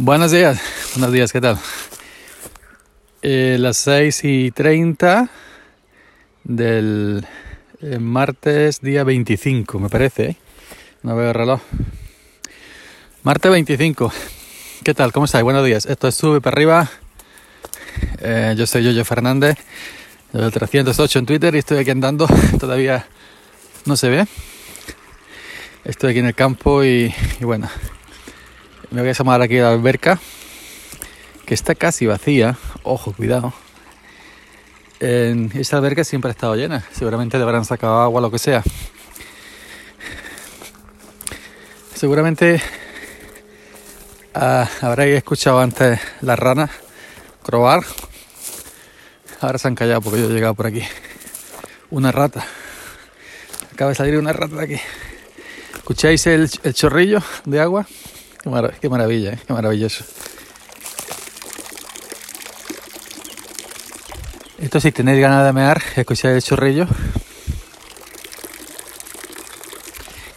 Buenos días, buenos días, ¿qué tal? Eh, las 6 y 30 del eh, martes día 25, me parece, ¿eh? no veo el reloj. Martes 25, ¿qué tal? ¿Cómo estáis? Buenos días, esto es Sube para arriba. Eh, yo soy Yoyo Fernández, del 308 en Twitter y estoy aquí andando, todavía no se ve. Estoy aquí en el campo y, y bueno, me voy a llamar aquí a la alberca, que está casi vacía. Ojo, cuidado. En esta alberca siempre ha estado llena. Seguramente le habrán sacado agua, lo que sea. Seguramente uh, habréis escuchado antes las ranas croar. Ahora se han callado porque yo he llegado por aquí. Una rata. Acaba de salir una rata de aquí. ¿Escucháis el chorrillo de agua? Qué, mar qué maravilla, ¿eh? qué maravilloso. Esto si tenéis ganas de mear, escucháis el chorrillo.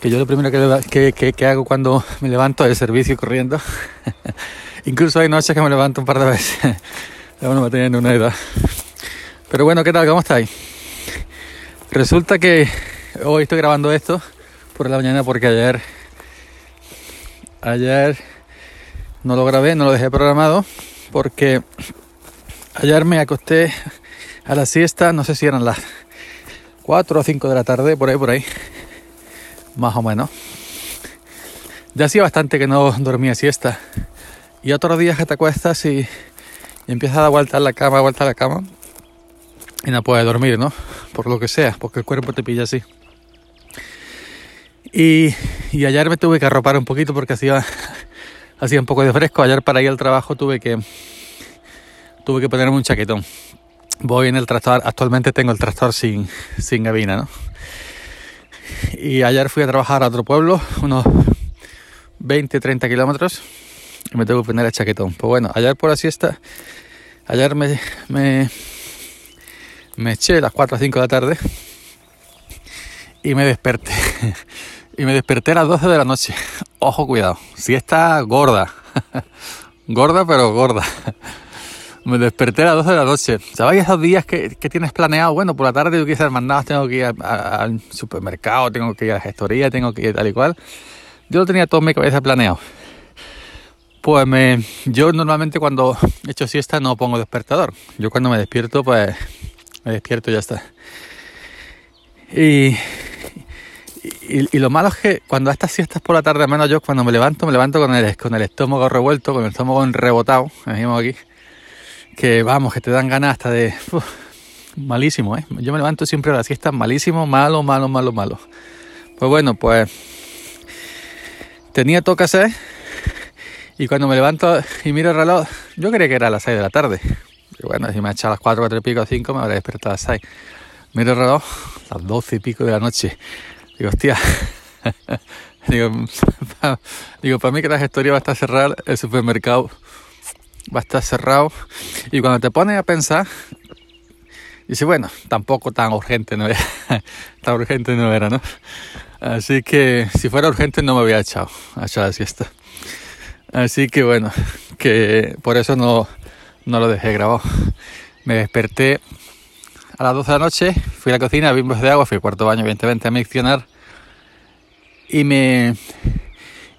Que yo lo primero que, que, que, hago cuando me levanto es el servicio corriendo. Incluso hay noches que me levanto un par de veces. Aún no me teniendo una edad. Pero bueno, ¿qué tal? ¿Cómo estáis? Resulta que hoy estoy grabando esto por la mañana porque ayer Ayer no lo grabé, no lo dejé programado porque ayer me acosté a la siesta, no sé si eran las 4 o 5 de la tarde, por ahí, por ahí, más o menos. Ya hacía bastante que no dormía siesta. Y otros días que te acuestas y, empiezas a dar la cama, vuelta a la cama, y no puedes dormir, ¿no? Por lo que sea, porque el cuerpo te pilla así. Y, y, ayer me tuve que arropar un poquito porque hacía, hacía un poco de fresco. Ayer para ir al trabajo tuve que, tuve que ponerme un chaquetón. Voy en el tractor, actualmente tengo el tractor sin, sin gabina, ¿no? Y ayer fui a trabajar a otro pueblo, unos 20, 30 kilómetros, y me tengo que poner el chaquetón. Pues bueno, ayer por la siesta, ayer me, me, me eché a las 4 o 5 de la tarde y me desperté. y me desperté a las 12 de la noche. Ojo, cuidado. Si está gorda. gorda, pero gorda. me desperté a las 12 de la noche. ¿Sabéis esos días que, que tienes planeado? Bueno, por la tarde tengo que ir a tengo que ir al supermercado, tengo que ir a la gestoría, tengo que ir tal y cual. Yo lo tenía todo en mi cabeza planeado. Pues me, yo normalmente cuando he hecho siesta no pongo despertador. Yo cuando me despierto, pues me despierto y ya está. Y, y, lo malo es que cuando a estas siestas por la tarde, menos yo cuando me levanto, me levanto con el, con el estómago revuelto, con el estómago rebotado, decimos aquí, que vamos, que te dan ganas hasta de... Malísimo, ¿eh? Yo me levanto siempre a las siestas malísimo, malo, malo, malo, malo. Pues bueno, pues tenía que hacer y cuando me levanto y miro el reloj, yo creía que era a las 6 de la tarde. Bueno, si me ha echado a las 4, 4 y pico, 5, me habré despertado a las 6. Miro el reloj, a las 12 y pico de la noche. Digo, hostia. digo, pa, digo, para mí que la gestoría va a estar cerrada, el supermercado va a estar cerrado. Y cuando te pones a pensar, dice, bueno, tampoco tan urgente no era. tan urgente no era, ¿no? Así que si fuera urgente no me había echado a echar la siesta. Así que bueno, que por eso no, no lo dejé grabado. Me desperté a las 12 de la noche, fui a la cocina, bimbos de agua, fui al cuarto baño, evidentemente, a miccionar y me,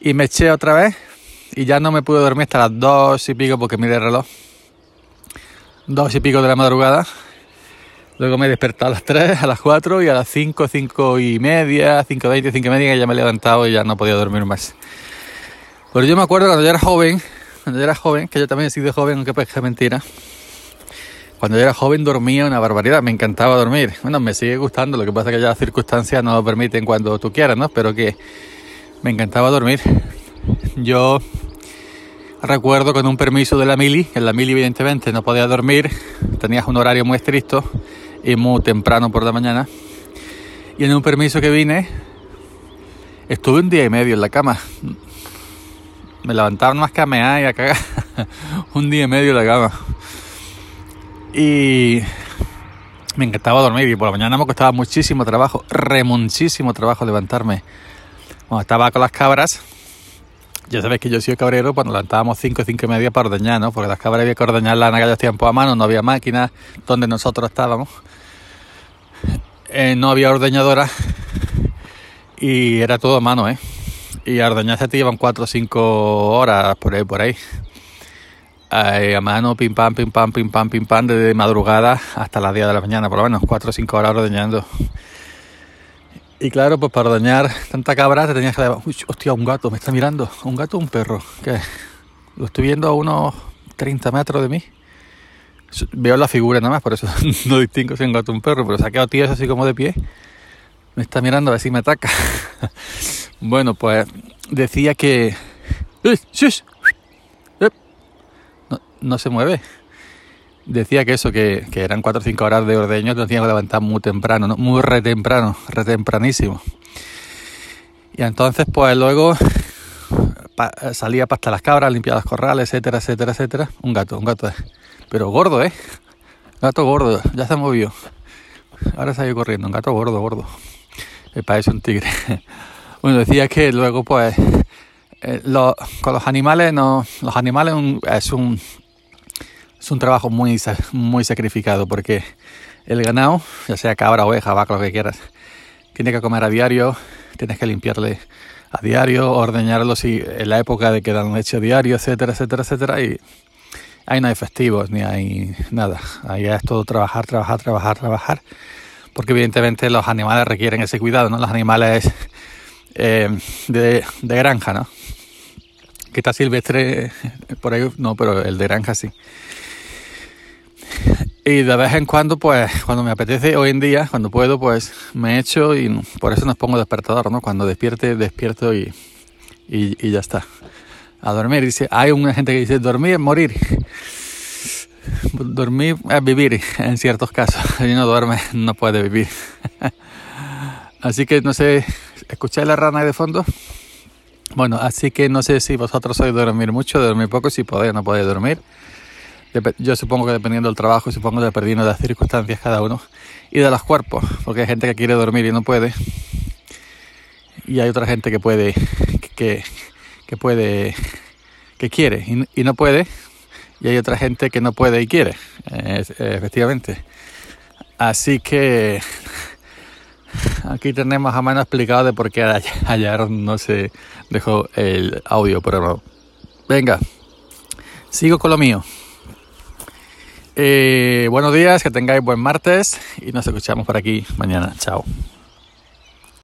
y me eché otra vez y ya no me pude dormir hasta las 2 y pico porque miré el reloj. 2 y pico de la madrugada. Luego me he despertado a las 3, a las 4 y a las 5, 5 y media, 5, 20, 5 y media que ya me he levantado y ya no podía dormir más. Pero yo me acuerdo cuando yo era joven, cuando yo era joven, que yo también he sido joven, aunque parezca mentira. Cuando yo era joven dormía una barbaridad, me encantaba dormir. Bueno, me sigue gustando, lo que pasa es que ya las circunstancias no lo permiten cuando tú quieras, ¿no? Pero que me encantaba dormir. Yo recuerdo con un permiso de la mili, en la mili evidentemente no podía dormir, tenías un horario muy estricto y muy temprano por la mañana. Y en un permiso que vine, estuve un día y medio en la cama. Me levantaban más que a mear y a cagar. un día y medio en la cama. Y me encantaba dormir y por la mañana me costaba muchísimo trabajo, remuchísimo trabajo levantarme. Cuando estaba con las cabras, Ya sabéis que yo soy cabrero cuando levantábamos 5, 5 y media para ordeñar, ¿no? Porque las cabras había que ordeñarlas en aquellos tiempos a mano, no había máquinas donde nosotros estábamos. Eh, no había ordeñadora y era todo a mano, ¿eh? Y a ordeñarse te llevan 4 o 5 horas por ahí, por ahí. A mano, pim pam, pim pam, pim pam, pim pam, desde madrugada hasta las 10 de la mañana, por lo menos 4 o 5 horas ordeñando. Y claro, pues para dañar tanta cabra te tenías que. Uy, hostia, un gato, me está mirando. ¿Un gato o un perro? ¿Qué? Lo estoy viendo a unos 30 metros de mí. Veo la figura nada más, por eso no distingo si es un gato o un perro, pero se ha quedado tío así como de pie. Me está mirando a ver si me ataca. bueno, pues decía que... No, no se mueve decía que eso, que, eran 4 o 5 horas de ordeño, que teníamos que levantar muy temprano, ¿no? muy re temprano, re tempranísimo. Y entonces, pues luego salía para las cabras, limpiar los corrales, etcétera, etcétera, etcétera. Un gato, un gato, pero gordo, ¿eh? Gato gordo, ya se movió. Ahora salió corriendo, un gato gordo, gordo. Me parece un tigre. bueno, decía que luego, pues, eh, con los animales, no, los animales es un es un trabajo muy, muy sacrificado porque el ganado, ya sea cabra, oveja, vaca, lo que quieras, tiene que comer a diario, tienes que limpiarle a diario, ordeñarlo si en la época de que dan leche a diario, etcétera, etcétera, etcétera, y ahí no hay festivos ni hay nada. Ahí es todo trabajar, trabajar, trabajar, trabajar, porque evidentemente los animales requieren ese cuidado, ¿no? Los animales eh, de, de granja, ¿no? Que está silvestre por ahí, no, pero el de granja sí. Y de vez en cuando, pues, cuando me apetece, hoy en día, cuando puedo, pues me echo y por eso nos pongo despertador, ¿no? Cuando despierte, despierto y, y, ya está. A dormir. Dice, hay una gente que dice, dormir es morir. Dormir es vivir en ciertos casos. Si no duerme, no puede vivir. Así que no sé, ¿escucháis la rana de fondo? Bueno, así que no sé si vosotros sois dormir mucho, dormir poco, si podéis o no podéis dormir. Yo supongo que dependiendo del trabajo, supongo que dependiendo de las circunstancias cada uno y de los cuerpos, porque hay gente que quiere dormir y no puede. Y hay otra gente que puede, que, que puede, que quiere y, no puede. Y hay otra gente que no puede y quiere, efectivamente. Así que aquí tenemos más o menos explicado de por qué ayer no se dejó el audio, pero no. Venga, sigo con lo mío. Eh, buenos días, que tengáis buen martes y nos escuchamos por aquí mañana. Chao.